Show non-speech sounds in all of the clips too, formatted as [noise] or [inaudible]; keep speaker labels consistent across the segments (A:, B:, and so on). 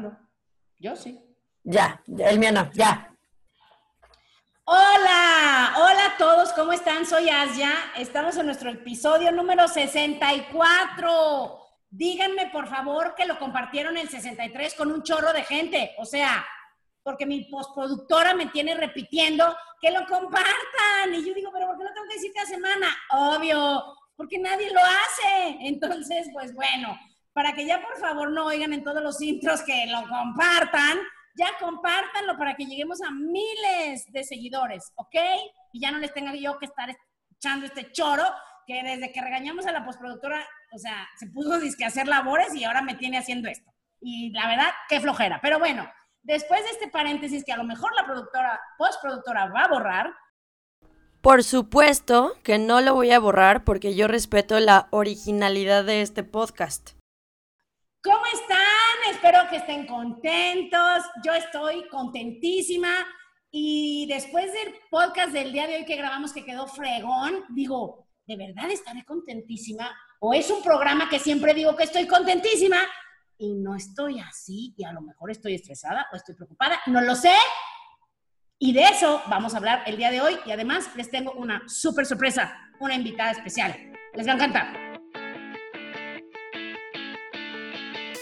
A: grabando. Yo sí.
B: Ya, el mío no, ya.
A: Hola, hola a todos, ¿cómo están? Soy Asia. Estamos en nuestro episodio número 64. Díganme, por favor, que lo compartieron el 63 con un chorro de gente. O sea, porque mi postproductora me tiene repitiendo que lo compartan. Y yo digo, pero ¿por qué no tengo que decir cada semana? Obvio, porque nadie lo hace. Entonces, pues bueno, para que ya por favor no oigan en todos los intros que lo compartan, ya compártanlo para que lleguemos a miles de seguidores, ¿ok? Y ya no les tenga yo que estar echando este choro que desde que regañamos a la postproductora, o sea, se puso a hacer labores y ahora me tiene haciendo esto. Y la verdad, qué flojera. Pero bueno, después de este paréntesis que a lo mejor la productora, postproductora va a borrar.
B: Por supuesto que no lo voy a borrar porque yo respeto la originalidad de este podcast.
A: ¿Cómo están? Espero que estén contentos. Yo estoy contentísima. Y después del podcast del día de hoy que grabamos, que quedó fregón, digo, ¿de verdad estaré contentísima? ¿O es un programa que siempre digo que estoy contentísima y no estoy así y a lo mejor estoy estresada o estoy preocupada? No lo sé. Y de eso vamos a hablar el día de hoy. Y además les tengo una súper sorpresa, una invitada especial. Les va a encantar.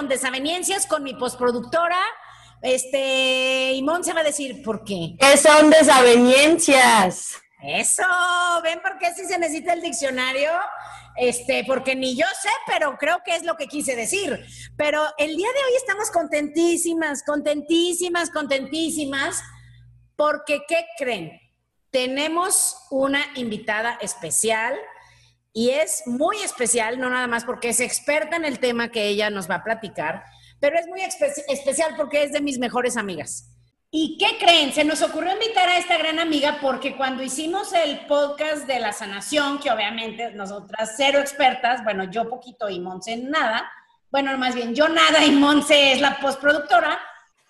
A: Con desavenencias con mi postproductora. Este, y Mon se va a decir, ¿por qué?
B: ¿Qué son desavenencias?
A: Eso, ¿ven por qué si se necesita el diccionario? Este, porque ni yo sé, pero creo que es lo que quise decir. Pero el día de hoy estamos contentísimas, contentísimas, contentísimas, porque ¿qué creen? Tenemos una invitada especial y es muy especial, no nada más porque es experta en el tema que ella nos va a platicar, pero es muy especial porque es de mis mejores amigas. ¿Y qué creen? Se nos ocurrió invitar a esta gran amiga porque cuando hicimos el podcast de la sanación, que obviamente nosotras cero expertas, bueno, yo poquito y Monse nada, bueno, más bien yo nada y Monse es la postproductora,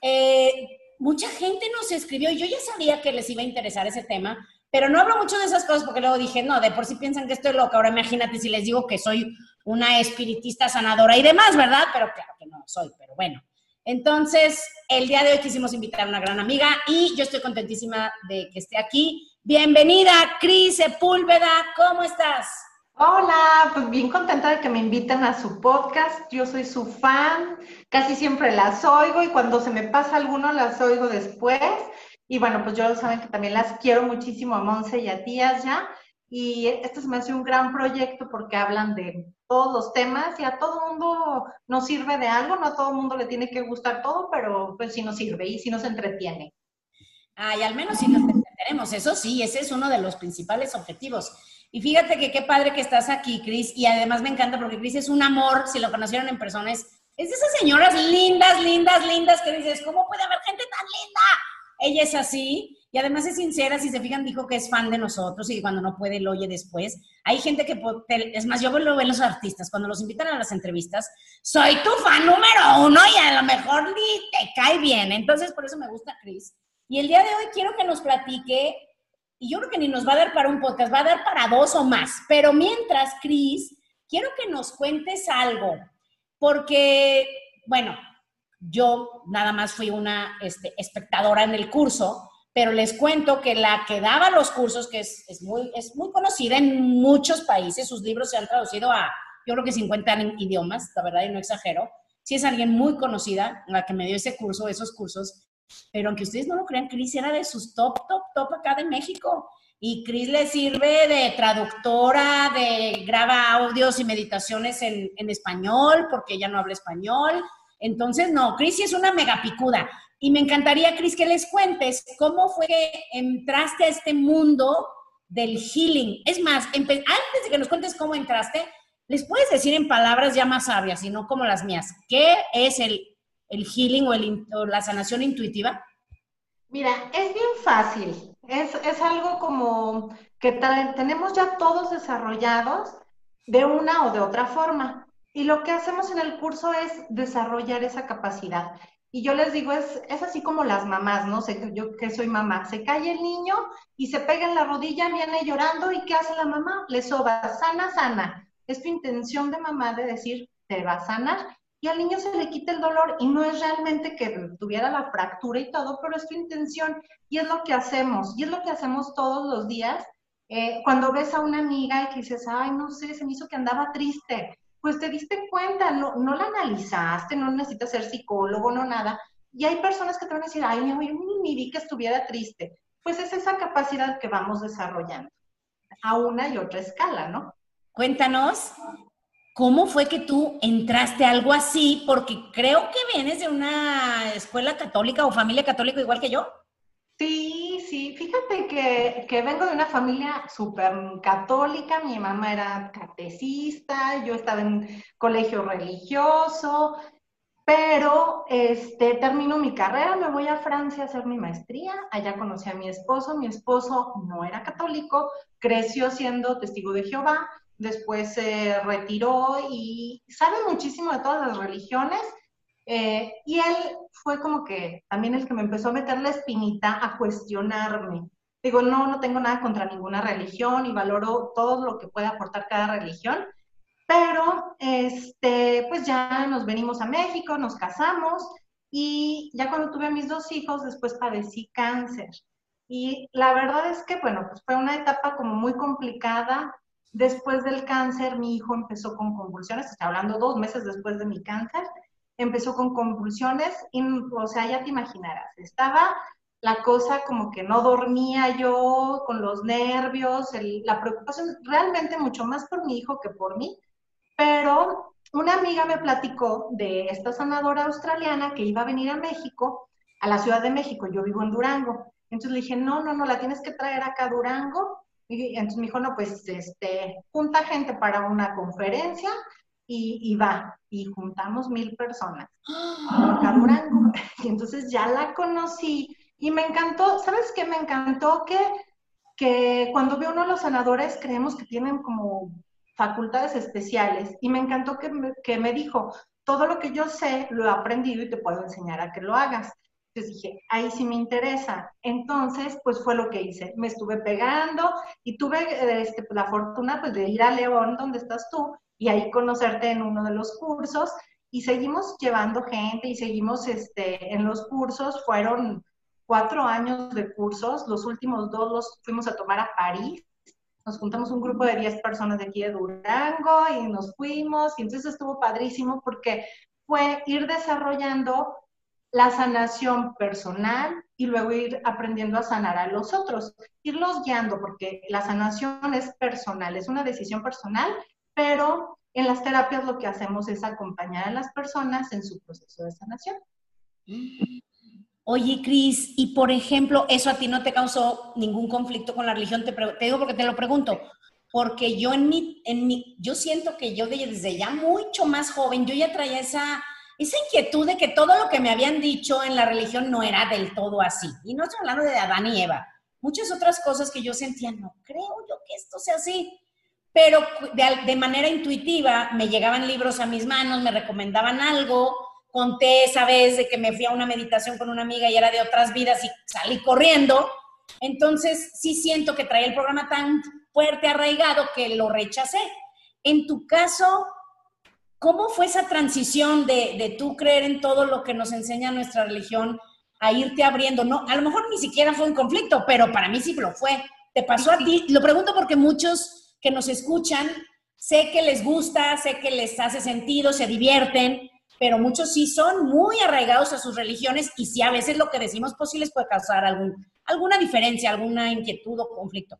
A: eh, mucha gente nos escribió, yo ya sabía que les iba a interesar ese tema, pero no hablo mucho de esas cosas porque luego dije, no, de por sí piensan que estoy loca. Ahora imagínate si les digo que soy una espiritista sanadora y demás, ¿verdad? Pero claro que no soy, pero bueno. Entonces, el día de hoy quisimos invitar a una gran amiga y yo estoy contentísima de que esté aquí. Bienvenida, Cris Sepúlveda, ¿cómo estás?
C: Hola, pues bien contenta de que me inviten a su podcast. Yo soy su fan, casi siempre las oigo y cuando se me pasa alguno las oigo después. Y bueno, pues yo saben que también las quiero muchísimo a Monse y a Tías ya. Y esto se me hace un gran proyecto porque hablan de todos los temas y a todo mundo nos sirve de algo, no a todo mundo le tiene que gustar todo, pero pues sí nos sirve y sí nos entretiene.
A: Ay, al menos sí nos entretenemos, eso sí, ese es uno de los principales objetivos. Y fíjate que qué padre que estás aquí, Cris, y además me encanta porque Cris es un amor, si lo conocieron en persona, es, es de esas señoras lindas, lindas, lindas que dices, ¿cómo puede haber gente tan linda? Ella es así y además es sincera, si se fijan, dijo que es fan de nosotros y cuando no puede lo oye después. Hay gente que, es más, yo lo veo en los artistas, cuando los invitan a las entrevistas, soy tu fan número uno y a lo mejor te cae bien. Entonces, por eso me gusta Chris. Y el día de hoy quiero que nos platique, y yo creo que ni nos va a dar para un podcast, va a dar para dos o más. Pero mientras, Chris, quiero que nos cuentes algo, porque, bueno, yo nada más fui una este, espectadora en el curso, pero les cuento que la que daba los cursos, que es, muy, es muy conocida en muchos países, sus libros se han traducido a, yo creo que 50 idiomas, la verdad, y no exagero. Sí es alguien muy conocida, la que me dio ese curso, esos cursos, pero aunque ustedes no lo crean, Cris era de sus top, top, top acá de México. Y Cris le sirve de traductora, de graba audios y meditaciones en, en español, porque ella no habla español entonces, no, Cris es una megapicuda. Y me encantaría, Cris, que les cuentes cómo fue que entraste a este mundo del healing. Es más, antes de que nos cuentes cómo entraste, ¿Les puedes decir en palabras ya más sabias y no como las mías, qué es el, el healing o, el, o la sanación intuitiva?
C: Mira, es bien fácil. Es, es algo como que tenemos ya todos desarrollados de una o de otra forma. Y lo que hacemos en el curso es desarrollar esa capacidad. Y yo les digo, es, es así como las mamás, ¿no? sé yo que soy mamá, se cae el niño y se pega en la rodilla, viene llorando y ¿qué hace la mamá? Le soba, sana, sana. Es tu intención de mamá de decir, te va a sanar y al niño se le quita el dolor y no es realmente que tuviera la fractura y todo, pero es tu intención y es lo que hacemos y es lo que hacemos todos los días. Eh, cuando ves a una amiga y que dices, ay, no sé, se me hizo que andaba triste, pues te diste cuenta, no, no la analizaste, no necesitas ser psicólogo, no nada. Y hay personas que te van a decir, ay, ni vi que estuviera triste. Pues es esa capacidad que vamos desarrollando a una y otra escala, ¿no?
A: Cuéntanos, ¿cómo fue que tú entraste a algo así? Porque creo que vienes de una escuela católica o familia católica igual que yo.
C: Sí, sí, fíjate que, que vengo de una familia súper católica, mi mamá era catecista, yo estaba en colegio religioso, pero este, termino mi carrera, me voy a Francia a hacer mi maestría, allá conocí a mi esposo, mi esposo no era católico, creció siendo testigo de Jehová, después se retiró y sabe muchísimo de todas las religiones, eh, y él fue como que también el que me empezó a meter la espinita a cuestionarme. Digo, no, no tengo nada contra ninguna religión y valoro todo lo que puede aportar cada religión, pero este, pues ya nos venimos a México, nos casamos y ya cuando tuve a mis dos hijos, después padecí cáncer. Y la verdad es que, bueno, pues fue una etapa como muy complicada. Después del cáncer, mi hijo empezó con convulsiones, estoy hablando dos meses después de mi cáncer, empezó con convulsiones, y, o sea, ya te imaginarás, estaba la cosa como que no dormía yo con los nervios, la preocupación realmente mucho más por mi hijo que por mí, pero una amiga me platicó de esta sanadora australiana que iba a venir a México, a la Ciudad de México, yo vivo en Durango, entonces le dije, no, no, no, la tienes que traer acá a Durango, y entonces me dijo, no, pues, este, junta gente para una conferencia, y, va, y juntamos mil personas [gasps] Durango. [laughs] Y entonces ya la conocí y me encantó, ¿sabes qué? Me encantó que, que cuando ve uno a los sanadores creemos que tienen como facultades especiales y me encantó que me, que me dijo, todo lo que yo sé lo he aprendido y te puedo enseñar a que lo hagas. Entonces dije, ahí sí me interesa. Entonces, pues fue lo que hice. Me estuve pegando y tuve este, la fortuna pues, de ir a León, donde estás tú, y ahí conocerte en uno de los cursos y seguimos llevando gente y seguimos este, en los cursos. Fueron cuatro años de cursos, los últimos dos los fuimos a tomar a París. Nos juntamos un grupo de 10 personas de aquí de Durango y nos fuimos y entonces estuvo padrísimo porque fue ir desarrollando la sanación personal y luego ir aprendiendo a sanar a los otros, irlos guiando, porque la sanación es personal, es una decisión personal pero en las terapias lo que hacemos es acompañar a las personas en su proceso de sanación.
A: Oye, Cris, y por ejemplo, ¿eso a ti no te causó ningún conflicto con la religión? Te, digo porque te lo pregunto, porque yo en mi, en mi, yo siento que yo desde ya mucho más joven, yo ya traía esa, esa inquietud de que todo lo que me habían dicho en la religión no era del todo así. Y no estoy hablando de Adán y Eva, muchas otras cosas que yo sentía, no creo yo que esto sea así pero de, manera intuitiva me llegaban libros a mis manos, me recomendaban algo, conté esa vez de que me fui a una meditación con una amiga y era de otras vidas y salí corriendo. Entonces sí siento que traía el programa tan fuerte, arraigado, que lo rechacé. En tu caso, ¿cómo fue esa transición de, de tú creer en todo lo que nos enseña nuestra religión a irte abriendo? No, a lo mejor ni siquiera fue un conflicto, pero para mí sí lo fue. ¿Te pasó a ti? Lo pregunto porque muchos que nos escuchan, sé que les gusta, sé que les hace sentido, se divierten, pero muchos sí son muy arraigados a sus religiones y sí a veces lo que decimos pues puede causar alguna diferencia, alguna inquietud o conflicto.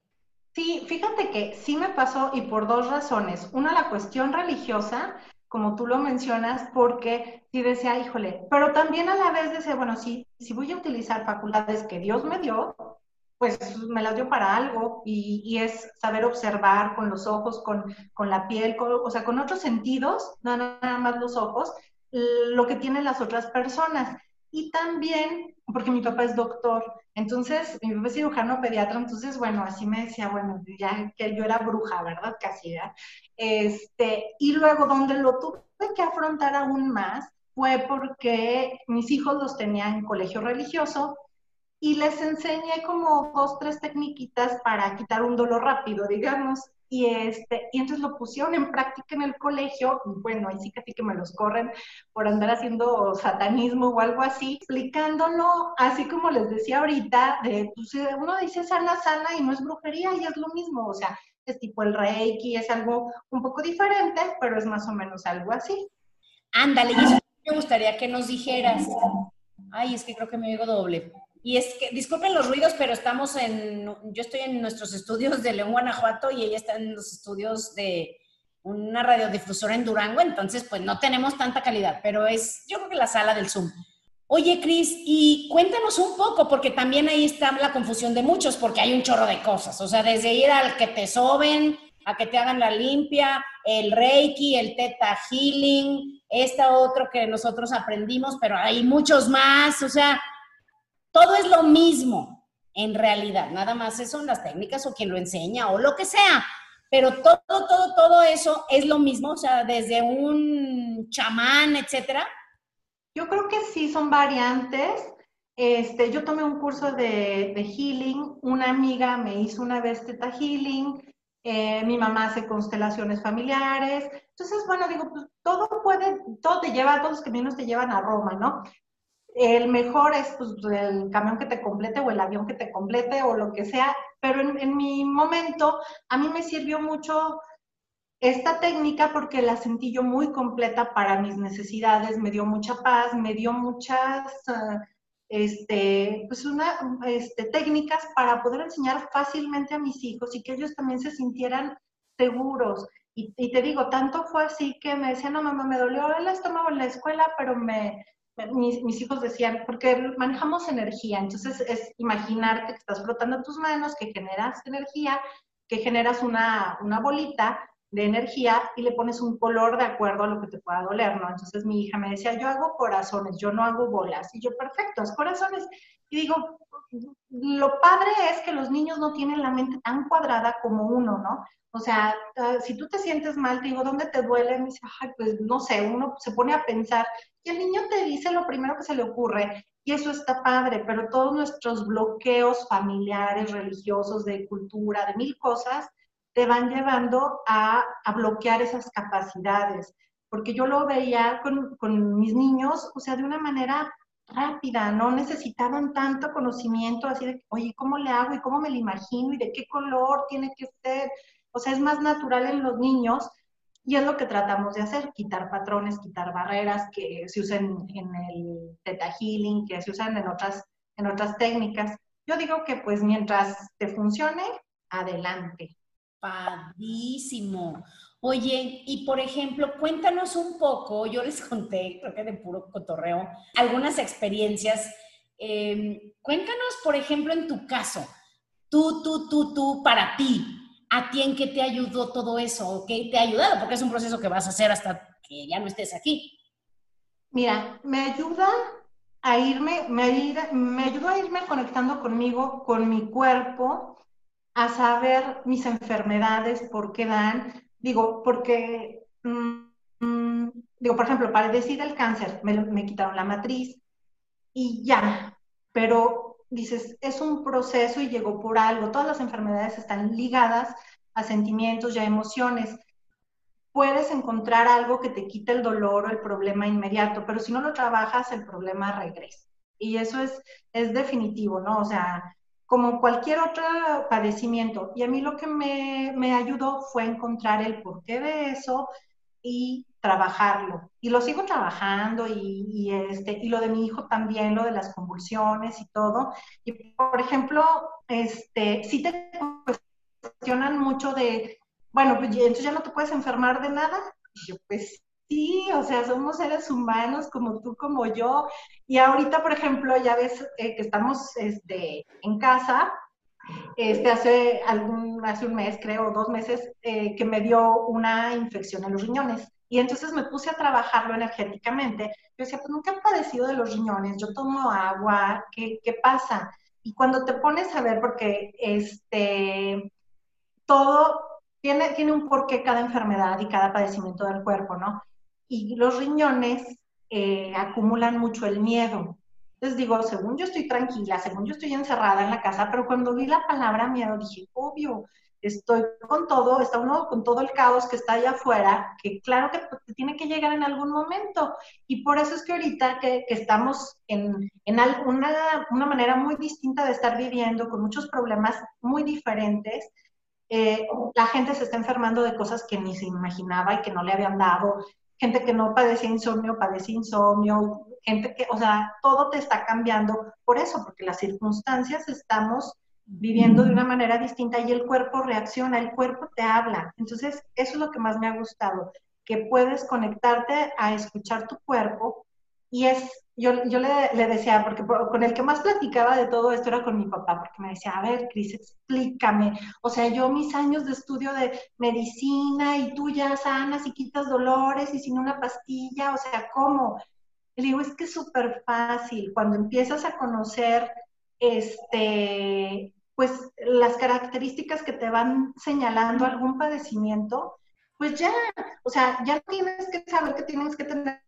C: Sí, fíjate que sí me pasó y por dos razones. Una, la cuestión religiosa, como tú lo mencionas, porque sí decía, híjole, pero también a la vez decía, bueno, sí, si voy a utilizar facultades que Dios me dio, pues me las dio para algo y, es saber observar con los ojos, con, la piel, o sea, con otros sentidos, no nada más los ojos, lo que tienen las otras personas. Y también, porque mi papá es doctor, entonces mi papá es cirujano pediatra, entonces, bueno, así me decía, bueno, ya que yo era bruja, ¿verdad? Casi, ¿verdad? Este, y luego donde lo tuve que afrontar aún más fue porque mis hijos los tenían en colegio religioso y les enseñé como dos, tres técnicas para quitar un dolor rápido, digamos. Y, este, y entonces lo pusieron en práctica en el colegio, bueno, ahí sí sí que me los corren por andar haciendo satanismo o algo así, explicándolo así como les decía ahorita, de, pues, uno dice sana, sana y no es brujería y es lo mismo, o sea, es tipo el reiki, es algo un poco diferente, pero es más o menos algo así.
A: Ándale, me gustaría que nos dijeras. Ay, es que creo que me digo doble. Y es que, disculpen los ruidos, pero estamos en, yo estoy en nuestros estudios de León, Guanajuato, y ella está en los estudios de una radiodifusora en Durango, entonces pues no tenemos tanta calidad, pero es, yo creo que la sala del Zoom. Oye, Cris, y cuéntanos un poco, porque también ahí está la confusión de muchos, porque hay un chorro de cosas, o sea, desde ir al que te soben, a que te hagan la limpia, el Reiki, el Theta Healing, esta otro que nosotros aprendimos, pero hay muchos más, o sea, todo es lo mismo en realidad, nada más son las técnicas o quien lo enseña o lo que sea, pero todo, todo, todo eso es lo mismo, o sea, desde un chamán, etcétera.
C: Yo creo que sí son variantes. Este, yo tomé un curso de, de healing, una amiga me hizo una vez healing, eh, mi mamá hace constelaciones familiares. Entonces, bueno, digo, pues todo puede, todo te lleva, todos los caminos te llevan a Roma, ¿no? El mejor es pues, el camión que te complete o el avión que te complete o lo que sea, pero en, mi momento a mí me sirvió mucho esta técnica porque la sentí yo muy completa para mis necesidades, me dio mucha paz, me dio muchas ah, este, pues una, este, técnicas para poder enseñar fácilmente a mis hijos y que ellos también se sintieran seguros. Y, y te digo, tanto fue así que me decían, no, mamá, me dolió el estómago en la escuela, pero me, mis, hijos decían, porque manejamos energía, entonces es imaginarte que estás frotando tus manos, que generas energía, que generas una, una bolita de energía y le pones un color de acuerdo a lo que te pueda doler, ¿no? Entonces mi hija me decía, yo hago corazones, yo no hago bolas. Y yo, perfecto, es corazones. Y digo, lo padre es que los niños no tienen la mente tan cuadrada como uno, ¿no? O sea, ah, si tú te sientes mal, digo, ¿dónde te duele? Me dice, ay, pues no sé, uno se pone a pensar y el niño te dice lo primero que se le ocurre y eso está padre, pero todos nuestros bloqueos familiares, religiosos, de cultura, de mil cosas, te van llevando a, a bloquear esas capacidades. Porque yo lo veía con, con mis niños, o sea, de una manera rápida, no necesitaban tanto conocimiento así de, oye, ¿cómo le hago y cómo me lo imagino y de qué color tiene que ser? O sea, es más natural en los niños y es lo que tratamos de hacer, quitar patrones, quitar barreras que se usan en el Theta Healing, que se usan en otras, en otras técnicas. Yo digo que pues mientras te funcione, adelante.
A: Padísimo. Oye, y por ejemplo, cuéntanos un poco, yo les [laughs] conté, creo que de puro cotorreo, algunas experiencias. Em, cuéntanos, por ejemplo, en tu caso, tú, tú, tú, tú, para ti, ¿a ti en qué te ayudó todo eso? ¿O qué te ha ayudado? Porque es un proceso que vas a hacer hasta que ya no estés aquí.
C: Mira, me ayuda a irme, me, me ayudó a irme conectando conmigo, con mi cuerpo, a saber mis enfermedades, por qué dan. Digo, porque, mm, mm, digo, por ejemplo, para decir el cáncer, me, me quitaron la matriz y ya, pero dices, es un proceso y llegó por algo. Todas las enfermedades están ligadas a sentimientos y a emociones. Puedes encontrar algo que te quite el dolor o el problema inmediato, pero si no lo trabajas, el problema regresa. Y eso es, es definitivo, ¿no? O sea, como cualquier otro padecimiento. Y a mí lo que me, me ayudó fue encontrar el porqué de eso y trabajarlo. Y lo sigo trabajando y, este, y lo de mi hijo también, lo de las convulsiones y todo. Y por ejemplo, este, si te cuestionan mucho de, bueno, pues entonces ya no te puedes enfermar de nada. Y yo, pues sí, o sea, somos seres humanos como tú, como yo. Y ahorita, por ejemplo, ya ves que estamos este, en casa este, hace, hace un mes, creo, dos meses, eh, que me dio una infección en los riñones. Y entonces me puse a trabajarlo energéticamente. Yo decía, pues nunca he padecido de los riñones, yo tomo agua, ¿qué, qué pasa? Y cuando te pones a ver, porque este, todo tiene, tiene un porqué cada enfermedad y cada padecimiento del cuerpo, ¿no? Y los riñones eh, acumulan mucho el miedo. Entonces digo, según yo estoy tranquila, según yo estoy encerrada en la casa, pero cuando vi la palabra miedo dije, obvio, estoy con todo, está uno con todo el caos que está allá afuera, que claro que tiene que llegar en algún momento. Y por eso es que ahorita que, estamos en, en una, una, manera muy distinta de estar viviendo, con muchos problemas muy diferentes, eh, la gente se está enfermando de cosas que ni se imaginaba y que no le habían dado, gente que no padecía insomnio, padece insomnio, gente que, o sea, todo te está cambiando por eso, porque las circunstancias estamos viviendo de una manera distinta y el cuerpo reacciona, el cuerpo te habla. Entonces, eso es lo que más me ha gustado, que puedes conectarte a escuchar tu cuerpo y es, yo, yo le, le, decía, porque con el que más platicaba de todo esto era con mi papá, porque me decía, a ver, Cris, explícame. O sea, yo mis años de estudio de medicina y tú ya sanas y quitas dolores y sin una pastilla, o sea, ¿cómo? Le digo, es que es súper fácil. Cuando empiezas a conocer, este, pues las características que te van señalando algún padecimiento, pues ya, o sea, ya tienes que saber que tienes que tener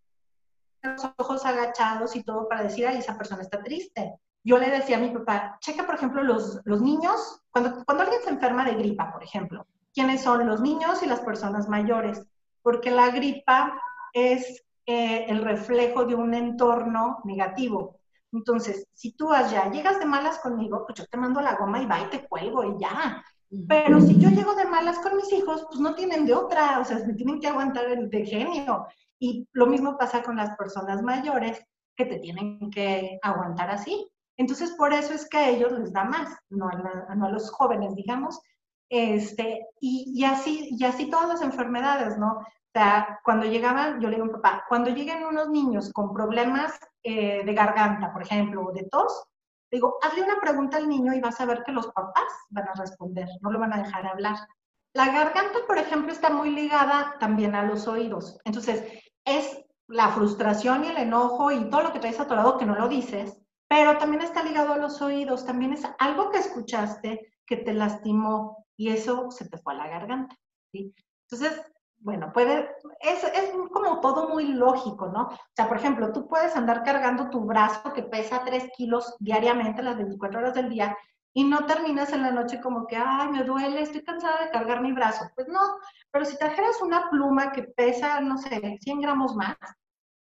C: los ojos agachados y todo para decir, ay, esa persona está triste. Yo le decía a mi papá, checa, por ejemplo, los, los niños, cuando, cuando alguien se enferma de gripa, por ejemplo, ¿quiénes son los niños y las personas mayores? Porque la gripa es eh, el reflejo de un entorno negativo. Entonces, si tú allá llegas de malas conmigo, pues yo te mando la goma y va y te cuelgo y ya. Pero si yo llego de malas con mis hijos, pues no tienen de otra, o sea, me tienen que aguantar el de genio. Y lo mismo pasa con las personas mayores que te tienen que aguantar así. Entonces, por eso es que a ellos les da más, no a, no a los jóvenes, digamos. Este, y, y, así, y así todas las enfermedades, ¿no? O sea, cuando llegaban, yo le digo a mi papá, cuando lleguen unos niños con problemas eh, de garganta, por ejemplo, o de tos, digo, hazle una pregunta al niño y vas a ver que los papás van a responder, no lo van a dejar hablar. La garganta, por ejemplo, está muy ligada también a los oídos. Entonces, es la frustración y el enojo y todo lo que traes atorado que no lo dices, pero también está ligado a los oídos, también es algo que escuchaste que te lastimó y eso se te fue a la garganta. ¿sí? Entonces, bueno, puede, es, es, como todo muy lógico, ¿no? O sea, por ejemplo, tú puedes andar cargando tu brazo que pesa 3 kilos diariamente, las 24 horas del día, y no terminas en la noche como que, ay, me duele, estoy cansada de cargar mi brazo. Pues no, pero si trajeras una pluma que pesa, no sé, 100 gramos más,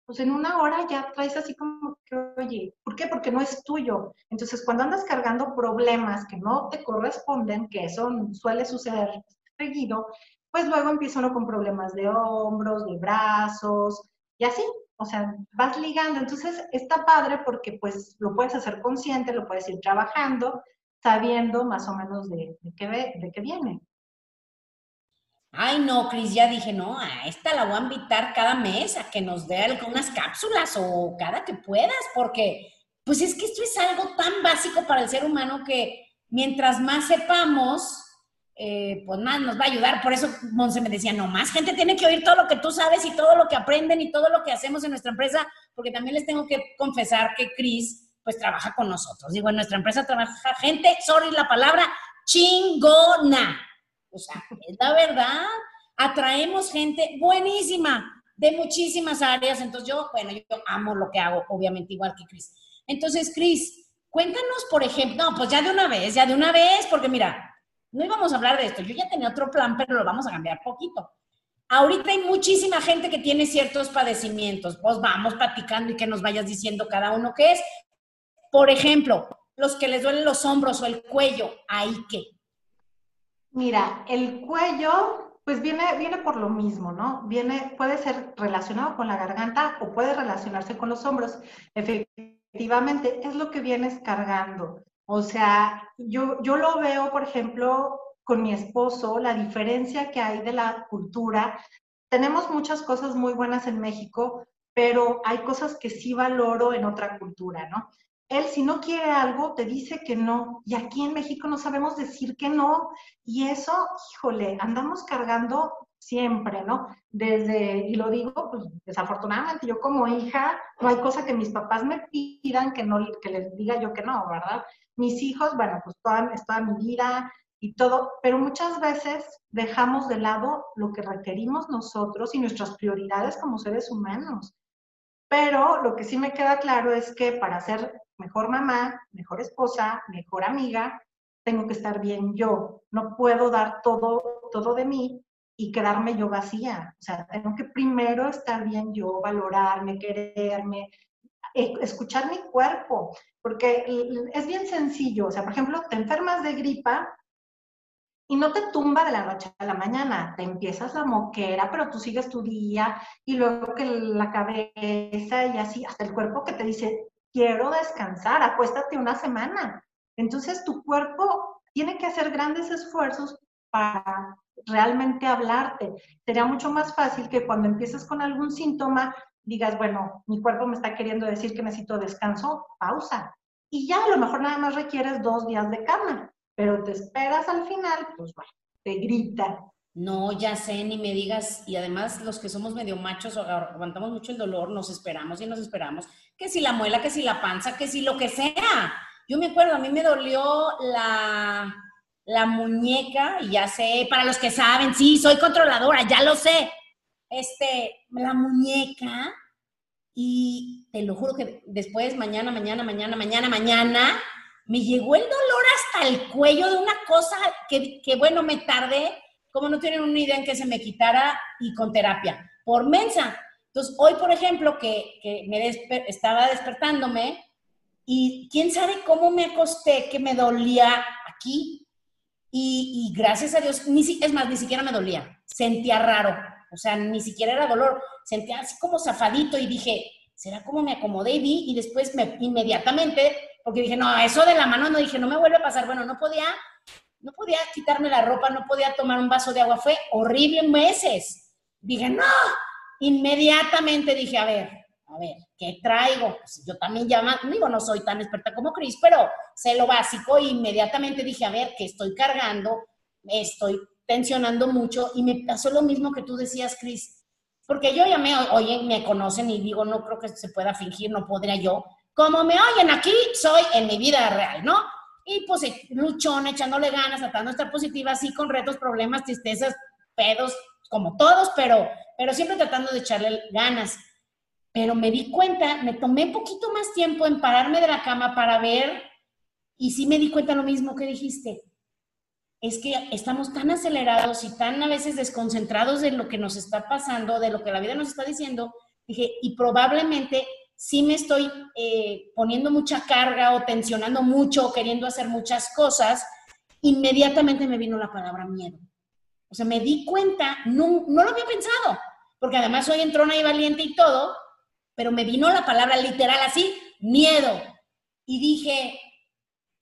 C: pues en una hora ya traes así como que, oye, ¿por qué? Porque no es tuyo. Entonces, cuando andas cargando problemas que no te corresponden, que eso suele suceder seguido, pues luego empieza uno con problemas de hombros, de brazos, y así, o sea, vas ligando. Entonces, está padre porque pues lo puedes hacer consciente, lo puedes ir trabajando, sabiendo más o menos de, qué, de qué viene.
A: Ay, no, Cris, ya dije, no, a esta la voy a invitar cada mes a que nos dé unas cápsulas o cada que puedas, porque pues es que esto es algo tan básico para el ser humano que mientras más sepamos, eh, pues más nos va a ayudar. Por eso Monse me decía, no, más gente tiene que oír todo lo que tú sabes y todo lo que aprenden y todo lo que hacemos en nuestra empresa, porque también les tengo que confesar que Cris pues trabaja con nosotros. Digo, en nuestra empresa trabaja gente, sorry la palabra, chingona. O sea, es la verdad. Atraemos gente buenísima de muchísimas áreas. Entonces yo, bueno, yo amo lo que hago, obviamente, igual que Cris. Entonces, Cris, cuéntanos, por ejemplo, no, pues ya de una vez, ya de una vez, porque mira, no íbamos a hablar de esto. Yo ya tenía otro plan, pero lo vamos a cambiar poquito. Ahorita hay muchísima gente que tiene ciertos padecimientos. Pues vamos platicando y que nos vayas diciendo cada uno qué es. Por ejemplo, los que les duelen los hombros o el cuello, ¿ahí qué?
C: Mira, el cuello, pues viene, viene por lo mismo, ¿no? Viene, puede ser relacionado con la garganta o puede relacionarse con los hombros. Efectivamente, es lo que vienes cargando. O sea, yo, yo lo veo, por ejemplo, con mi esposo, la diferencia que hay de la cultura. Tenemos muchas cosas muy buenas en México, pero hay cosas que sí valoro en otra cultura, ¿no? él si no quiere algo te dice que no. Y aquí en México no sabemos decir que no. Y eso, híjole, andamos cargando siempre, ¿no? Desde, y lo digo, pues desafortunadamente yo como hija, no hay cosa que mis papás me pidan que no, que les diga yo que no, ¿verdad? Mis hijos, bueno, pues toda, es toda mi vida y todo, pero muchas veces dejamos de lado lo que requerimos nosotros y nuestras prioridades como seres humanos. Pero lo que sí me queda claro es que para ser mejor mamá, mejor esposa, mejor amiga, tengo que estar bien yo. No puedo dar todo, todo de mí y quedarme yo vacía. O sea, tengo que primero estar bien yo, valorarme, quererme, e, escuchar mi cuerpo, porque es bien sencillo. O sea, por ejemplo, te enfermas de gripa y no te tumba de la noche a la mañana, te empiezas la moquera, pero tú sigues tu día y luego que la cabeza y así, hasta el cuerpo que te dice, quiero descansar, acuéstate una semana. Entonces tu cuerpo tiene que hacer grandes esfuerzos para realmente hablarte. Sería mucho más fácil que cuando empieces con algún síntoma digas, bueno, mi cuerpo me está queriendo decir que necesito descanso, pausa. Y ya a lo mejor nada más requieres dos días de cama, pero te esperas al final, pues bueno, te grita.
A: No, ya sé, ni me digas, y además los que somos medio machos aguantamos mucho el dolor, nos esperamos y nos esperamos, que si la muela, que si la panza, que si lo que sea. Yo me acuerdo, a mí me dolió la, la muñeca, y ya sé, para los que saben, sí, soy controladora, ya lo sé. Este, la muñeca, y te lo juro que después, mañana, mañana, mañana, mañana, mañana, me llegó el dolor hasta el cuello de una cosa que, bueno, me tardé, como no tienen una idea en que se me quitara y con terapia, por mensa. Entonces, hoy, por ejemplo, que, me estaba despertándome y quién sabe cómo me acosté que me dolía aquí y, gracias a Dios, ni, es más, ni siquiera me dolía, sentía raro, o sea, ni siquiera era dolor, sentía así como zafadito y dije, ¿será como me acomodé y vi? Y después me, inmediatamente porque dije, no, eso de la mano, no dije, no me vuelve a pasar. Bueno, no podía, no podía quitarme la ropa, no podía tomar un vaso de agua. Fue horrible meses. Dije, no. Inmediatamente dije, a ver, a ver, ¿qué traigo? Pues yo también ya, digo, no soy tan experta como Cris, pero sé lo básico. E inmediatamente dije, a ver, ¿qué estoy cargando? Estoy tensionando mucho y me pasó lo mismo que tú decías, Cris. Porque yo ya me, oye, me conocen y digo, no creo que se pueda fingir, no podría yo como me oyen aquí, soy en mi vida real, ¿no? Y pues luchona, echándole ganas, tratando de estar positiva, así con retos, problemas, tristezas, pedos, como todos, pero, pero siempre tratando de echarle ganas. Pero me di cuenta, me tomé un poquito más tiempo en pararme de la cama para ver, y sí me di cuenta lo mismo que dijiste. Es que estamos tan acelerados y tan a veces desconcentrados de lo que nos está pasando, de lo que la vida nos está diciendo, dije, y probablemente si me estoy eh, poniendo mucha carga o tensionando mucho o queriendo hacer muchas cosas, inmediatamente me vino la palabra miedo. O sea, me di cuenta, no, no lo había pensado, porque además soy entrona y valiente y todo, pero me vino la palabra literal así, miedo. Y dije,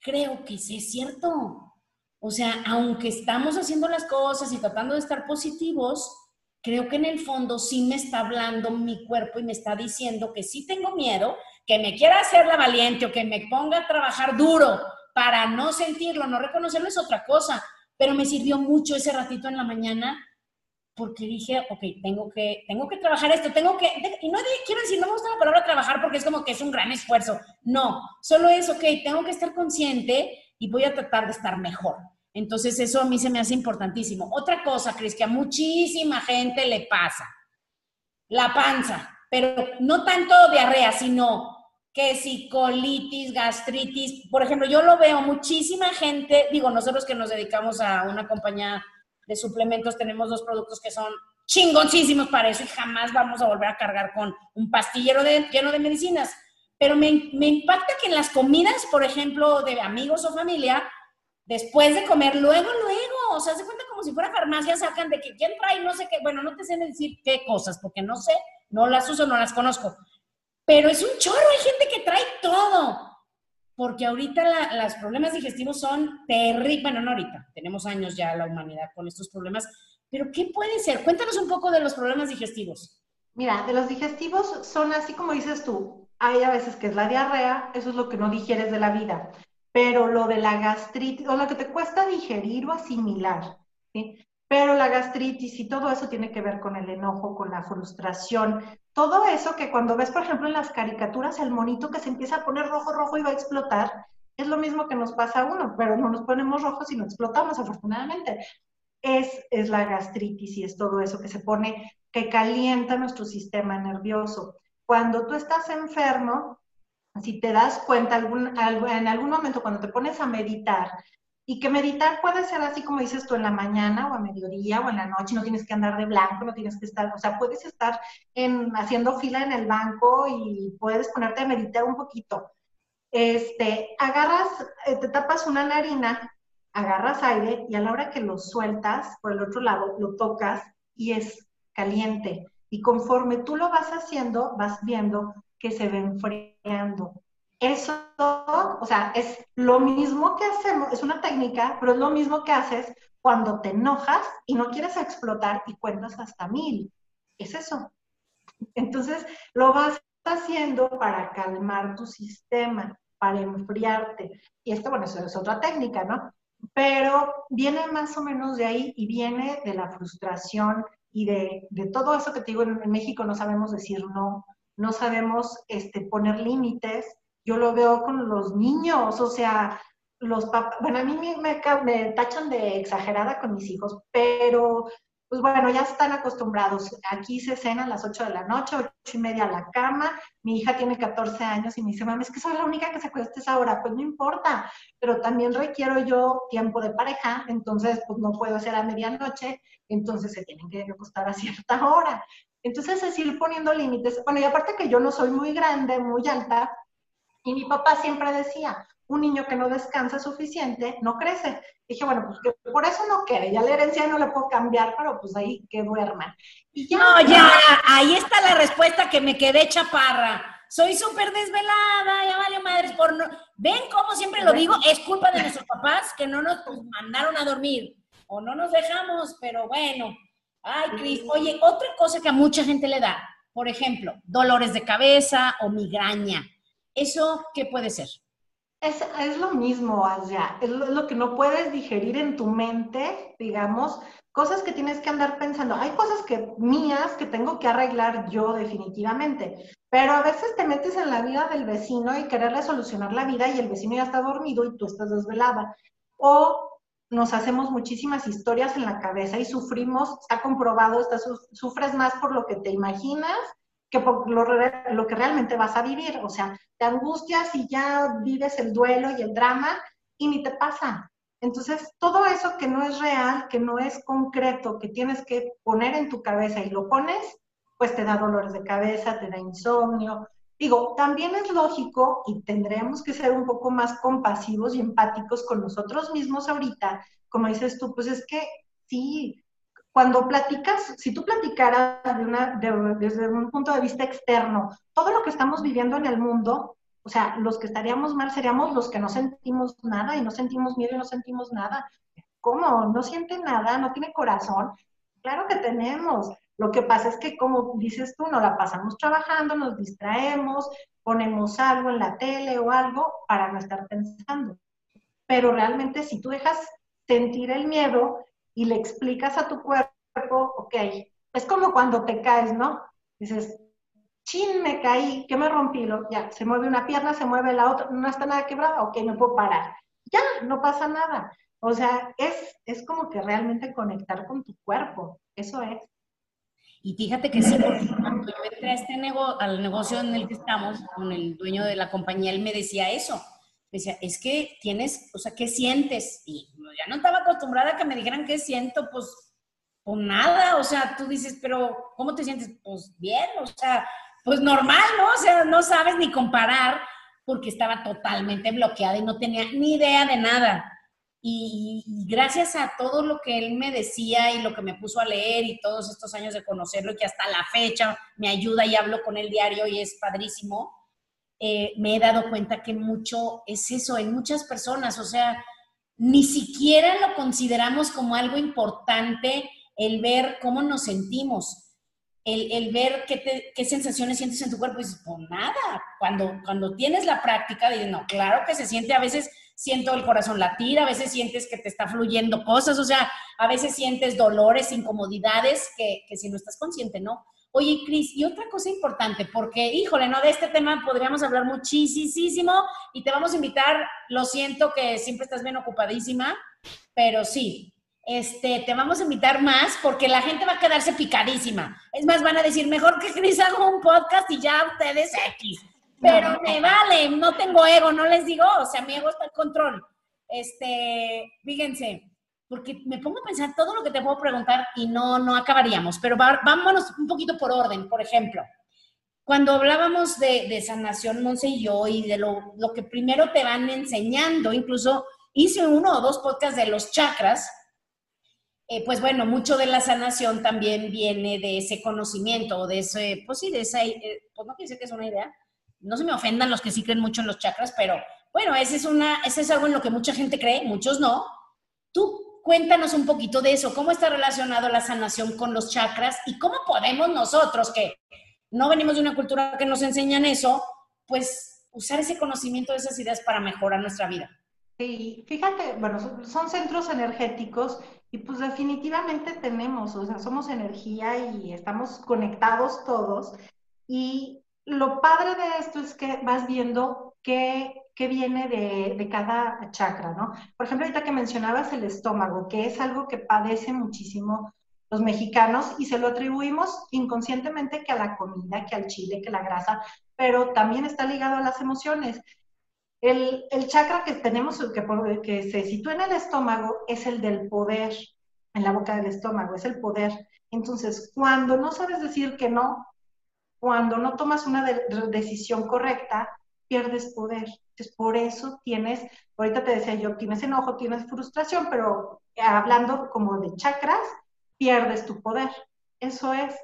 A: creo que sí es cierto. O sea, aunque estamos haciendo las cosas y tratando de estar positivos, creo que en el fondo sí me está hablando mi cuerpo y me está diciendo que sí tengo miedo, que me quiera hacer la valiente o que me ponga a trabajar duro para no sentirlo, no reconocerlo es otra cosa, pero me sirvió mucho ese ratito en la mañana porque dije, ok, tengo que, tengo que trabajar esto, tengo que, y no quiero decir, no me gusta la palabra trabajar porque es como que es un gran esfuerzo, no, solo es, ok, tengo que estar consciente y voy a tratar de estar mejor. Entonces eso a mí se me hace importantísimo. Otra cosa, Cris, que a muchísima gente le pasa, la panza, pero no tanto diarrea, sino que si colitis, gastritis, por ejemplo, yo lo veo muchísima gente, digo, nosotros que nos dedicamos a una compañía de suplementos, tenemos dos productos que son chingoncísimos para eso y jamás vamos a volver a cargar con un pastillero lleno de medicinas. Pero me, me impacta que en las comidas, por ejemplo, de amigos o familia, después de comer, luego, luego, o sea, se cuenta como si fuera farmacia, sacan de que quién trae, no sé qué, bueno, no te sé decir qué cosas, porque no sé, no las uso, no las conozco, pero es un chorro, hay gente que trae todo, porque ahorita los problemas digestivos son terribles, bueno, no ahorita, tenemos años ya la humanidad con estos problemas, pero ¿qué puede ser? Cuéntanos un poco de los problemas digestivos.
C: Mira, de los digestivos son así como dices tú, hay a veces que es la diarrea, eso es lo que no digieres de la vida, pero lo de la gastritis, o lo que te cuesta digerir o asimilar, ¿sí? Pero la gastritis y todo eso tiene que ver con el enojo, con la frustración, todo eso que cuando ves, por ejemplo, en las caricaturas, el monito que se empieza a poner rojo, rojo y va a explotar, es lo mismo que nos pasa a uno, pero no nos ponemos rojos y no explotamos, afortunadamente. Es, es la gastritis y es todo eso que se pone, que calienta nuestro sistema nervioso. Cuando tú estás enfermo, si te das cuenta en algún momento cuando te pones a meditar, y que meditar puede ser así como dices tú en la mañana o a mediodía o en la noche, no tienes que andar de blanco, no tienes que estar, o sea, puedes estar en, haciendo fila en el banco y puedes ponerte a meditar un poquito. Este, agarras, eh, te tapas una narina, agarras aire y a la hora que lo sueltas por el otro lado, lo tocas y es caliente. Y conforme tú lo vas haciendo, vas viendo que se va enfriando. Eso, o sea, es lo mismo que hacemos, es una técnica, pero es lo mismo que haces cuando te enojas y no quieres explotar y cuentas hasta mil. Es eso. Entonces, lo vas haciendo para calmar tu sistema, para enfriarte. Y esto, bueno, eso es otra técnica, ¿no? Pero viene más o menos de ahí y viene de la frustración y de, de todo eso que te digo, en, México no sabemos decir no, no sabemos este, poner límites, yo lo veo con los niños, o sea, los papás, bueno, a mí me, tachan de exagerada con mis hijos, pero pues bueno, ya están acostumbrados. Aquí se cena a las 8 de la noche, 8 y media a la cama. Mi hija tiene 14 años y me dice, mami, es que soy la única que se acuesta esa hora. Pues no importa, pero también requiero yo tiempo de pareja, entonces pues no puedo hacer a medianoche, entonces se tienen que acostar a cierta hora. Entonces es ir poniendo límites. Bueno, y aparte que yo no soy muy grande, muy alta, y mi papá siempre decía, un niño que no descansa suficiente no crece. Dije, bueno, pues que por eso no quede, ya la herencia no le puedo cambiar, pero pues ahí que duerman.
A: Y ya, no, ya, ahí está la respuesta que me quedé chaparra. Soy súper desvelada, ya vale madres por no... Ven cómo siempre lo digo, es culpa de nuestros papás que no nos mandaron a dormir o no nos dejamos, pero bueno. Ay, Cris, oye, otra cosa que a mucha gente le da, por ejemplo, dolores de cabeza o migraña ¿Eso qué puede ser?
C: Es, es lo mismo, Asia. Es lo, que no puedes digerir en tu mente, digamos, cosas que tienes que andar pensando. Hay cosas que mías que tengo que arreglar yo definitivamente, pero a veces te metes en la vida del vecino y quererle solucionar la vida y el vecino ya está dormido y tú estás desvelada. O nos hacemos muchísimas historias en la cabeza y sufrimos, ha comprobado, estás, sufres más por lo que te imaginas que por lo, lo, que realmente vas a vivir. O sea, te angustias y ya vives el duelo y el drama y ni te pasa. Entonces, todo eso que no es real, que no es concreto, que tienes que poner en tu cabeza y lo pones, pues te da dolores de cabeza, te da insomnio. Digo, también es lógico y tendremos que ser un poco más compasivos y empáticos con nosotros mismos ahorita. Como dices tú, pues es que sí, cuando platicas, si tú platicaras de una, desde un punto de vista externo, todo lo que estamos viviendo en el mundo, o sea, los que estaríamos mal seríamos los que no sentimos nada y no sentimos miedo y no sentimos nada. ¿Cómo? ¿No siente nada? ¿No tiene corazón? Claro que tenemos. Lo que pasa es que, como dices tú, nos la pasamos trabajando, nos distraemos, ponemos algo en la tele o algo para no estar pensando. Pero realmente si tú dejas sentir el miedo, y le explicas a tu cuerpo, ok, es como cuando te caes, ¿no? Dices, chin, me caí, ¿qué me rompí? Lo, ya, se mueve una pierna, se mueve la otra, no está nada quebrada, ok, me puedo parar. Ya, no pasa nada. O sea, es, es como que realmente conectar con tu cuerpo, eso es.
A: Y fíjate que sí, cuando yo entré a este negocio, al negocio en el que estamos, con el dueño de la compañía, él me decía eso decía, es que tienes, o sea, ¿qué sientes? Y ya no estaba acostumbrada a que me dijeran qué siento, pues, pues nada, o sea, tú dices, pero ¿cómo te sientes? Pues bien, o sea, pues normal, ¿no? O sea, no sabes ni comparar porque estaba totalmente bloqueada y no tenía ni idea de nada. Y, y, gracias a todo lo que él me decía y lo que me puso a leer y todos estos años de conocerlo, que hasta la fecha me ayuda y hablo con él diario y es padrísimo, eh, me he dado cuenta que mucho es eso en muchas personas, o sea, ni siquiera lo consideramos como algo importante el ver cómo nos sentimos. el, ver qué, qué, sensaciones sientes en tu cuerpo y dices, pues nada, cuando, cuando tienes la práctica, dices, no, claro que se siente, a veces siento el corazón latir, a veces sientes que te está fluyendo cosas, o sea, a veces sientes dolores, incomodidades que, que si no estás consciente, ¿no? Oye, Cris, y otra cosa importante, porque, híjole, ¿no? De este tema podríamos hablar muchísimo y te vamos a invitar, lo siento que siempre estás bien ocupadísima, pero sí, este, te vamos a invitar más porque la gente va a quedarse picadísima. Es más, van a decir, mejor que Cris haga un podcast y ya ustedes X. Pero me vale, no tengo ego, no les digo, o sea, mi ego está en control. Este, fíjense, porque me pongo a pensar todo lo que te puedo preguntar y no, no acabaríamos, pero vámonos un poquito por orden, por ejemplo. Cuando hablábamos de, de sanación, Monse y yo, y de lo, lo que primero te van enseñando, incluso hice uno o dos podcasts de los chakras, eh, pues bueno, mucho de la sanación también viene de ese conocimiento, de ese, pues sí, de esa, eh, pues no quiere decir que es una idea, no se me ofendan los que sí creen mucho en los chakras, pero bueno, ese es, una, ese es algo en lo que mucha gente cree, muchos no. Cuéntanos un poquito de eso, cómo está relacionado la sanación con los chakras y cómo podemos nosotros, que no venimos de una cultura que nos enseñan eso, pues usar ese conocimiento esas ideas para mejorar nuestra vida.
C: Sí, fíjate, bueno, son centros energéticos y pues definitivamente tenemos, o sea, somos energía y estamos conectados todos. Y lo padre de esto es que vas viendo qué, qué viene de, de, cada chakra, ¿no? Por ejemplo, ahorita que mencionabas el estómago, que es algo que padece muchísimo los mexicanos y se lo atribuimos inconscientemente que a la comida, que al chile, que a la grasa, pero también está ligado a las emociones. El, chakra que tenemos, que, que se sitúa en el estómago, es el del poder, en la boca del estómago, es el poder. Entonces, cuando no sabes decir que no, cuando no tomas una decisión correcta, pierdes poder. Entonces, por eso tienes, ahorita te decía yo, tienes enojo, tienes frustración, pero hablando como de chakras, pierdes tu poder. Eso es.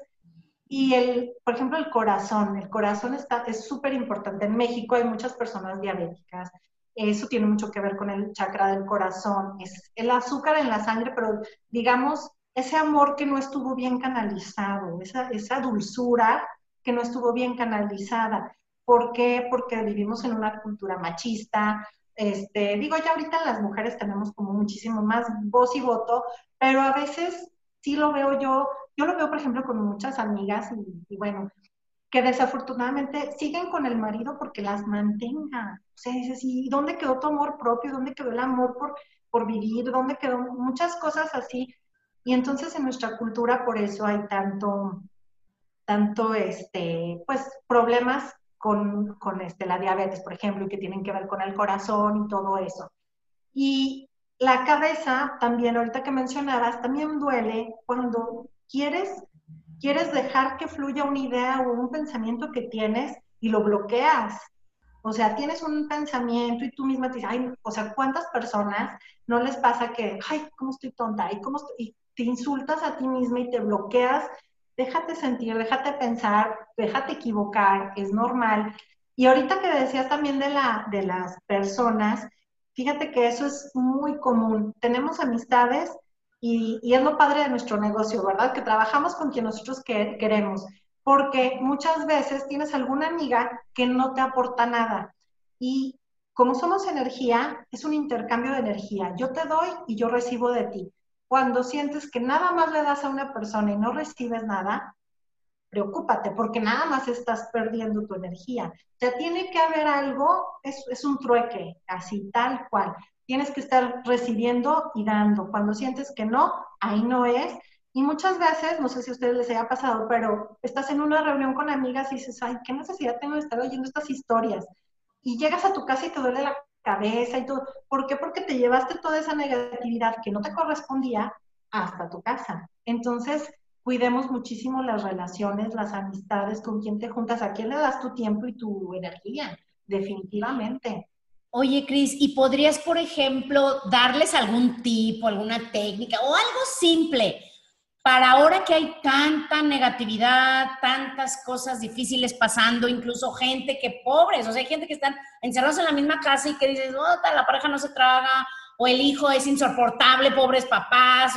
C: Y el, por ejemplo, el corazón, el corazón está, es súper importante. En México hay muchas personas diabéticas. Eso tiene mucho que ver con el chakra del corazón. Es el azúcar en la sangre, pero digamos, ese amor que no estuvo bien canalizado, esa, esa dulzura que no estuvo bien canalizada. ¿Por qué? Porque vivimos en una cultura machista. Este, digo, ya ahorita las mujeres tenemos como muchísimo más voz y voto, pero a veces sí lo veo yo yo lo veo, por ejemplo, con muchas amigas y, bueno, que desafortunadamente siguen con el marido porque las mantenga. O sea, dices, ¿y dónde quedó tu amor propio? ¿Dónde quedó el amor por, por vivir? ¿Dónde quedó muchas cosas así? Y entonces en nuestra cultura por eso hay tanto, tanto, este, pues, problemas con, este, la diabetes, por ejemplo, y que tienen que ver con el corazón y todo eso. Y la cabeza también, ahorita que mencionabas, también duele cuando quieres, quieres dejar que fluya una idea o un pensamiento que tienes y lo bloqueas. O sea, tienes un pensamiento y tú misma te dices, ay, o sea, ¿cuántas personas no les pasa que, ay, cómo estoy tonta, y cómo y te insultas a ti misma y te bloqueas? Déjate sentir, déjate pensar, déjate equivocar, es normal. Y ahorita que decías también de, la, de las personas, fíjate que eso es muy común. Tenemos amistades y, es lo padre de nuestro negocio, ¿verdad? Que trabajamos con quien nosotros queremos, porque muchas veces tienes alguna amiga que no te aporta nada. Y como somos energía, es un intercambio de energía. Yo te doy y yo recibo de ti. Cuando sientes que nada más le das a una persona y no recibes nada, preocúpate porque nada más estás perdiendo tu energía. O sea, tiene que haber algo, es, es un trueque, así tal cual. Tienes que estar recibiendo y dando. Cuando sientes que no, ahí no es. Y muchas veces, no sé si a ustedes les haya pasado, pero estás en una reunión con amigas y dices, ay, ¿qué necesidad tengo de estar oyendo estas historias? Y llegas a tu casa y te duele la cabeza y todo. ¿Por qué? Porque te llevaste toda esa negatividad que no te correspondía hasta tu casa. Entonces, cuidemos muchísimo las relaciones, las amistades, con quién te juntas, a quién le das tu tiempo y tu energía, definitivamente.
A: Oye, Cris, ¿y podrías, por ejemplo, darles algún tipo, alguna técnica o algo simple para ahora que hay tanta negatividad, tantas cosas difíciles pasando, incluso gente que pobres, o sea, hay gente que están encerrados en la misma casa y que dices, oh, la pareja no se traga, o el hijo es insoportable, pobres papás,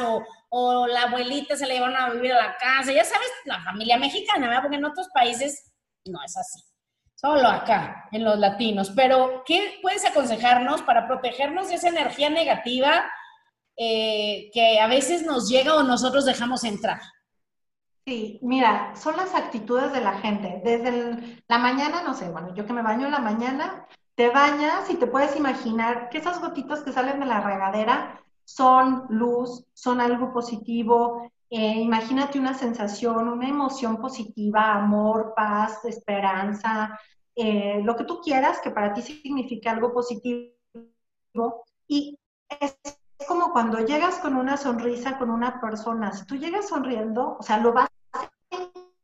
A: o, la abuelita se la llevaron a vivir a la casa, ya sabes, la familia mexicana, ¿verdad? Porque en otros países no es así. Solo acá, en los latinos. Pero, ¿qué puedes aconsejarnos para protegernos de esa energía negativa eh, que a veces nos llega o nosotros dejamos entrar?
C: Sí, mira, son las actitudes de la gente. Desde la mañana, no sé, bueno, yo que me baño en la mañana, te bañas y te puedes imaginar que esas gotitas que salen de la regadera son luz, son algo positivo. Eh, imagínate una sensación, una emoción positiva, amor, paz, esperanza, eh, lo que tú quieras que para ti signifique algo positivo. Y es como cuando llegas con una sonrisa con una persona. Si tú llegas sonriendo, o sea, lo vas a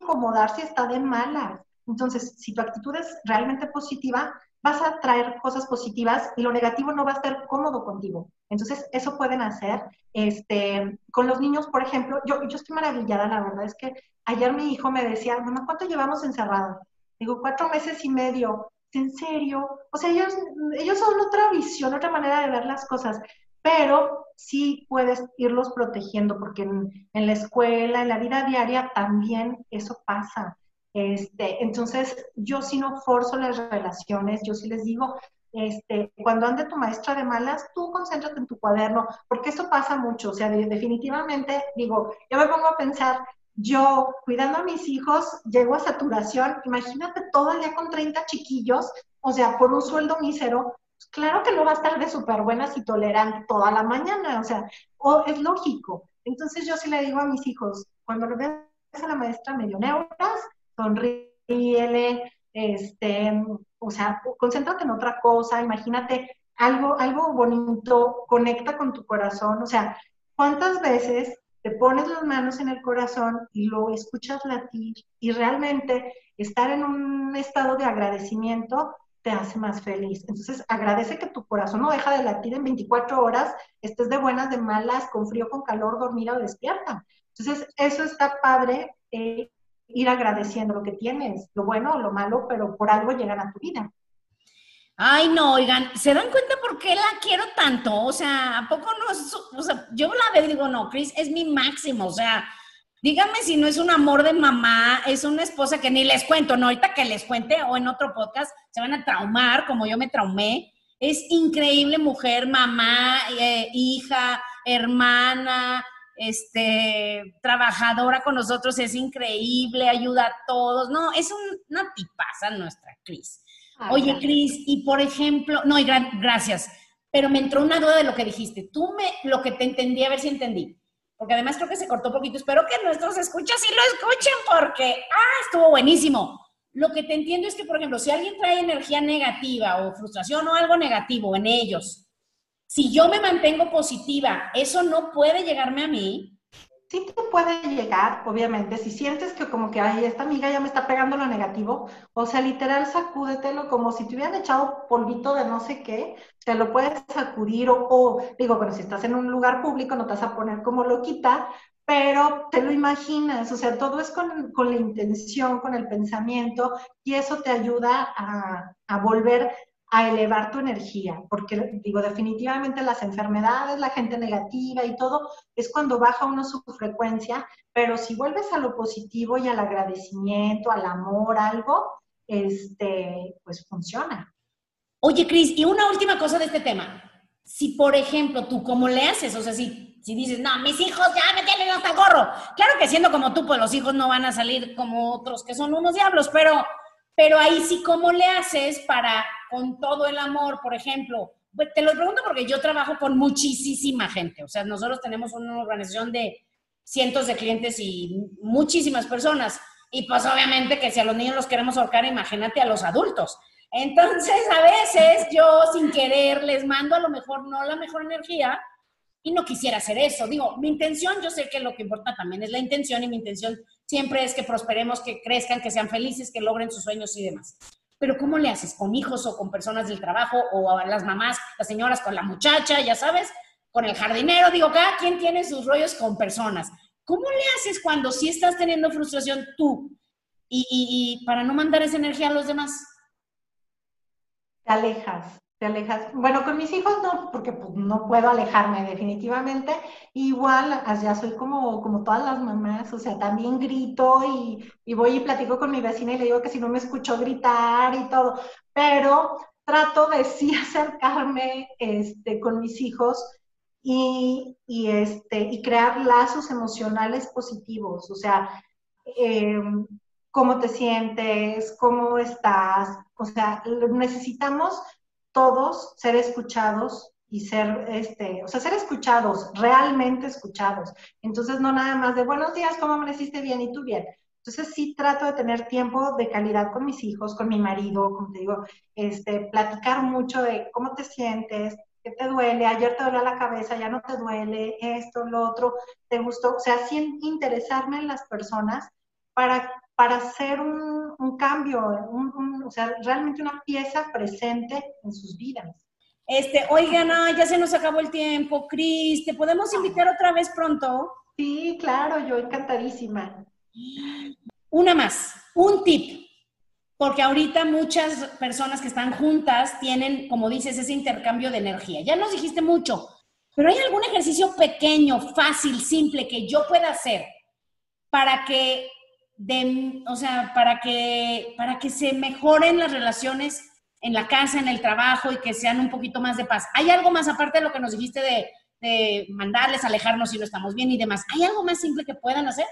C: incomodar si está de malas. Entonces, si tu actitud es realmente positiva, vas a traer cosas positivas y lo negativo no va a estar cómodo contigo. Entonces, eso pueden hacer. Este, con los niños, por ejemplo, yo, yo estoy maravillada, la verdad es que ayer mi hijo me decía, mamá, ¿cuánto llevamos encerrado? Digo, cuatro meses y medio. ¿En serio? O sea, ellos, ellos son otra visión, otra manera de ver las cosas, pero sí puedes irlos protegiendo, porque en, la escuela, en la vida diaria, también eso pasa. Este, entonces, yo sí no forzo las relaciones, yo sí les digo, este, cuando ande tu maestra de malas, tú concéntrate en tu cuaderno, porque eso pasa mucho, o sea, definitivamente, digo, yo me pongo a pensar, yo cuidando a mis hijos, llego a saturación, imagínate todo el día con 30 chiquillos, o sea, por un sueldo mísero, claro que no va a estar de súper buenas y tolerante toda la mañana, o sea, es lógico. Entonces yo sí le digo a mis hijos, cuando le ves a la maestra medio neuras, sonríele, este, o sea, concéntrate en otra cosa, imagínate algo, algo bonito, conecta con tu corazón, o sea, ¿cuántas veces te pones las manos en el corazón y lo escuchas latir y realmente estar en un estado de agradecimiento te hace más feliz. Entonces, agradece que tu corazón no deja de latir en 24 horas, estés de buenas, de malas, con frío, con calor, dormida o despierta. Entonces, eso está padre eh, ir agradeciendo lo que tienes, lo bueno o lo malo, pero por algo llegan a tu vida.
A: Ay, no, oigan, ¿se dan cuenta por qué la quiero tanto? O sea, ¿a poco no? o sea, yo la veo y digo, no, Chris es mi máximo, o sea, díganme si no es un amor de mamá, es una esposa que ni les cuento, no, ahorita que les cuente o en otro podcast se van a traumar como yo me traumé. Es increíble mujer, mamá, eh, hija, hermana, este, trabajadora con nosotros, es increíble, ayuda a todos. No, es una tipaza nuestra Cris. Oye, Cris, y por ejemplo, no, y gracias, pero me entró una duda de lo que dijiste. Tú me, lo que te entendí, a ver si entendí. Porque además creo que se cortó poquito. Espero que nuestros escuchas sí lo escuchen porque, ah, estuvo buenísimo. Lo que te entiendo es que, por ejemplo, si alguien trae energía negativa o frustración o algo negativo en ellos, si yo me mantengo positiva, eso no puede llegarme a mí.
C: Sí te puede llegar, obviamente, si sientes que como que, ay, esta amiga ya me está pegando lo negativo, o sea, literal, sacúdetelo como si te hubieran echado polvito de no sé qué, te lo puedes sacudir, o, digo, bueno, si estás en un lugar público no te vas a poner como loquita, pero te lo imaginas, o sea, todo es con, con la intención, con el pensamiento, y eso te ayuda a, a volver a elevar tu energía, porque digo, definitivamente las enfermedades, la gente negativa y todo, es cuando baja uno su frecuencia, pero si vuelves a lo positivo y al agradecimiento, al amor, algo, este, pues funciona.
A: Oye, Cris, y una última cosa de este tema. Si, por ejemplo, tú cómo le haces, o sea, si, si dices, no, mis hijos ya me tienen hasta gorro. Claro que siendo como tú, pues los hijos no van a salir como otros que son unos diablos, pero pero ahí sí, ¿cómo le haces para, con todo el amor, por ejemplo? Pues, te lo pregunto porque yo trabajo con muchísima gente. O sea, nosotros tenemos una organización de cientos de clientes y muchísimas personas. Y pues obviamente que si a los niños los queremos ahorcar, imagínate a los adultos. Entonces, a veces yo sin querer les mando a lo mejor no la mejor energía y no quisiera hacer eso. Digo, mi intención, yo sé que lo que importa también es la intención y mi intención siempre es que prosperemos, que crezcan, que sean felices, que logren sus sueños y demás. Pero ¿cómo le haces? ¿Con hijos o con personas del trabajo o a las mamás, las señoras con la muchacha, ya sabes? Con el jardinero, digo, cada quien tiene sus rollos con personas. ¿Cómo le haces cuando sí estás teniendo frustración tú y, y para no mandar esa energía a los demás?
C: Te alejas, alejas. Bueno, con mis hijos no, porque pues, no puedo alejarme definitivamente. Igual, ya soy como, como todas las mamás, o sea, también grito y, y voy y platico con mi vecina y le digo que si no me escuchó gritar y todo, pero trato de sí [laughs] acercarme este, con mis hijos y, y, este, y crear lazos emocionales positivos, o sea, eh, cómo te sientes, cómo estás, o sea, necesitamos todos ser escuchados y ser, este, o sea, ser escuchados, realmente escuchados. Entonces, no nada más de buenos días, ¿cómo amaneciste bien? Y tú bien. Entonces, sí trato de tener tiempo de calidad con mis hijos, con mi marido, como te digo, este, platicar mucho de cómo te sientes, qué te duele, ayer te duele la cabeza, ya no te duele, esto, lo otro, te gustó. O sea, sí interesarme en las personas para, para hacer un, un cambio, o sea, realmente una pieza presente en sus vidas.
A: Este, oigan, ya se nos acabó el tiempo, Cris, ¿te podemos invitar otra vez pronto?
C: Sí, claro, yo encantadísima.
A: Una más, un tip, porque ahorita muchas personas que están juntas tienen, como dices, ese intercambio de energía. Ya nos dijiste mucho, pero ¿hay algún ejercicio pequeño, fácil, simple que yo pueda hacer para que de, o sea, para que, para que se mejoren las relaciones en la casa, en el trabajo y que sean un poquito más de paz. ¿Hay algo más aparte de lo que nos dijiste de, de mandarles, alejarnos si no estamos bien y demás? ¿Hay algo más simple que puedan hacer?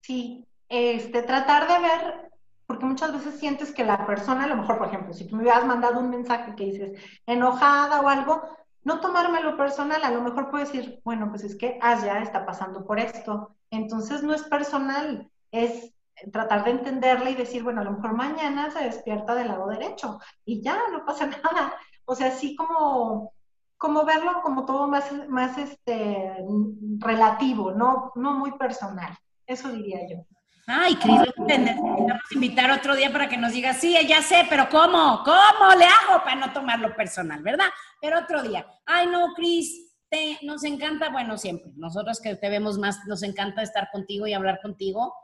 C: Sí, este, tratar de ver, porque muchas veces sientes que la persona, a lo mejor, por ejemplo, si tú me hubieras mandado un mensaje que dices enojada o algo, no tomármelo personal, a lo mejor puedo decir, bueno, pues es que ya está pasando por esto. Entonces no es personal, es tratar de entenderla y decir, bueno, a lo mejor mañana se despierta del lado derecho y ya, no pasa [laughs] nada. O sea, así como, como verlo como todo más, más este, relativo, no, no muy personal. Eso diría yo.
A: Ay, Cris, necesitamos invitar otro día para que nos diga, sí, ya sé, pero ¿cómo? ¿Cómo le hago para no tomarlo personal, verdad? Pero otro día. Ay, no, Cris, nos encanta, bueno, siempre, nosotros que te vemos más, nos encanta estar contigo y hablar contigo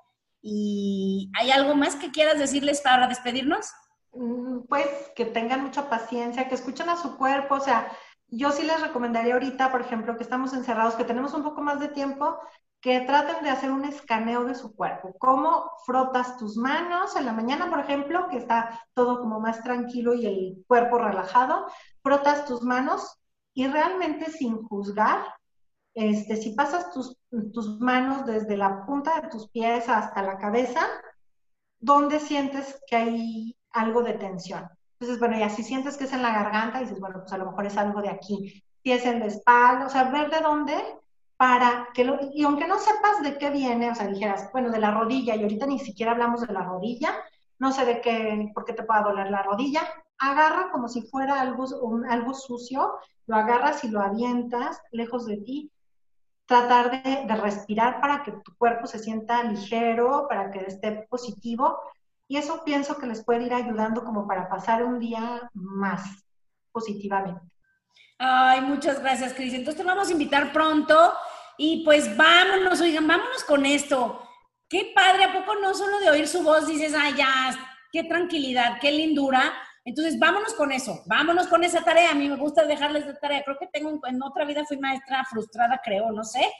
A: ¿Y hay algo más que quieras decirles para despedirnos?
C: Mm, pues que tengan mucha paciencia, que escuchen a su cuerpo, o sea, yo sí les recomendaría ahorita, por ejemplo, que estamos encerrados, que tenemos un poco más de tiempo, que traten de hacer un escaneo de su cuerpo. ¿Cómo frotas tus manos en la mañana, por ejemplo, que está todo como más tranquilo y el cuerpo relajado? Frotas tus manos y realmente sin juzgar, este, si pasas tus, tus manos desde la punta de tus pies hasta la cabeza, ¿dónde sientes que hay algo de tensión? Entonces, bueno, ya si sientes que es en la garganta, dices, bueno, pues a lo mejor es algo de aquí. Si es en la espalda, o sea, ver de dónde para que lo, y aunque no sepas de qué viene, o sea, dijeras, bueno, de la rodilla, y ahorita ni siquiera hablamos de la rodilla, no sé de qué, por qué te pueda doler la rodilla, agarra como si fuera algo, algo sucio, lo agarras y lo avientas lejos de ti, tratar de, respirar para que tu cuerpo se sienta ligero, para que esté positivo. Y eso pienso que les puede ir ayudando como para pasar un día más positivamente.
A: Ay, muchas gracias, Cris. Entonces te vamos a invitar pronto y pues vámonos, oigan, vámonos con esto. Qué padre, ¿a poco no solo de oír su voz dices, ay, ya, qué tranquilidad, qué lindura? Entonces, vámonos con eso, vámonos con esa tarea. A mí me gusta dejarles de tarea. Creo que tengo, en otra vida fui maestra frustrada, creo, no sé,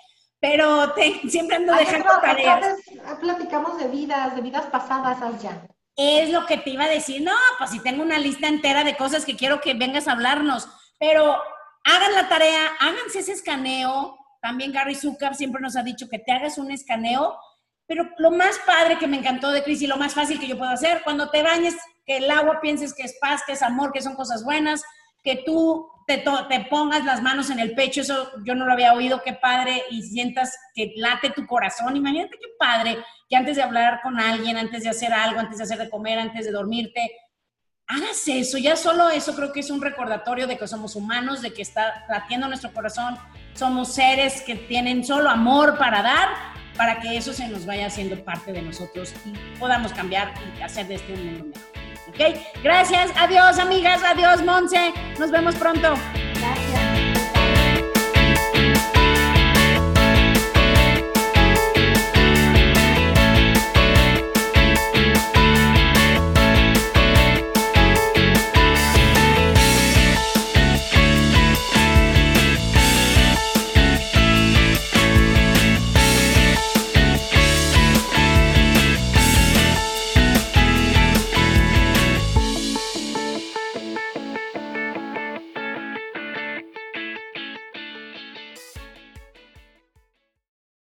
A: pero [laughs] siempre ando dejando tareas.
C: Platicamos de vidas, de vidas pasadas, ya.
A: Es lo que te iba a decir. No, pues si tengo una lista entera de cosas que quiero que vengas a hablarnos, pero hagan la tarea, háganse ese escaneo. También Gary Zucker siempre nos ha dicho que te hagas un escaneo pero lo más padre que me encantó de Cris y lo más fácil que yo puedo hacer, cuando te bañes, que el agua pienses que es paz, que es amor, que son cosas buenas, que tú te, te pongas las manos en el pecho, eso yo no lo había oído, qué padre, y sientas que late tu corazón. Imagínate qué padre que antes de hablar con alguien, antes de hacer algo, antes de hacer de comer, antes de dormirte, hagas eso. Ya solo eso creo que es un recordatorio de que somos humanos, de que está latiendo nuestro corazón, somos seres que tienen solo amor para dar para que eso se nos vaya haciendo parte de nosotros y podamos cambiar y hacer de este un mundo mejor. ¿Ok? Gracias, adiós amigas, adiós Monse, nos vemos pronto.
C: Gracias.